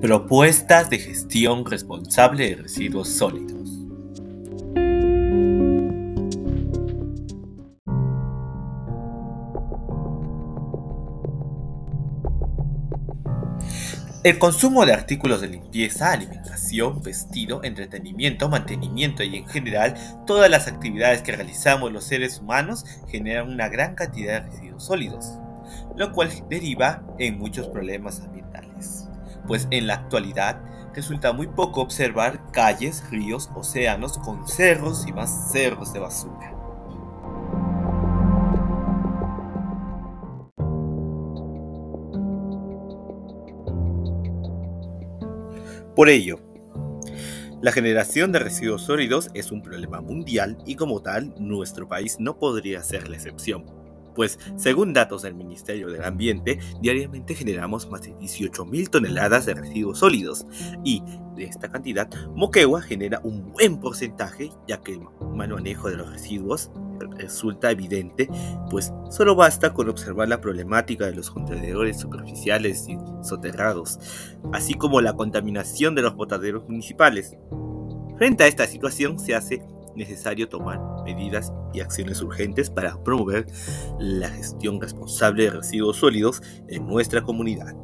Propuestas de gestión responsable de residuos sólidos. El consumo de artículos de limpieza, alimentación, vestido, entretenimiento, mantenimiento y en general todas las actividades que realizamos los seres humanos generan una gran cantidad de residuos sólidos, lo cual deriva en muchos problemas ambientales. Pues en la actualidad resulta muy poco observar calles, ríos, océanos con cerros y más cerros de basura. Por ello, la generación de residuos sólidos es un problema mundial y como tal nuestro país no podría ser la excepción, pues según datos del Ministerio del Ambiente, diariamente generamos más de 18.000 toneladas de residuos sólidos y de esta cantidad, Moquegua genera un buen porcentaje ya que el mal manejo de los residuos resulta evidente, pues solo basta con observar la problemática de los contenedores superficiales y soterrados, así como la contaminación de los botaderos municipales. Frente a esta situación se hace necesario tomar medidas y acciones urgentes para promover la gestión responsable de residuos sólidos en nuestra comunidad.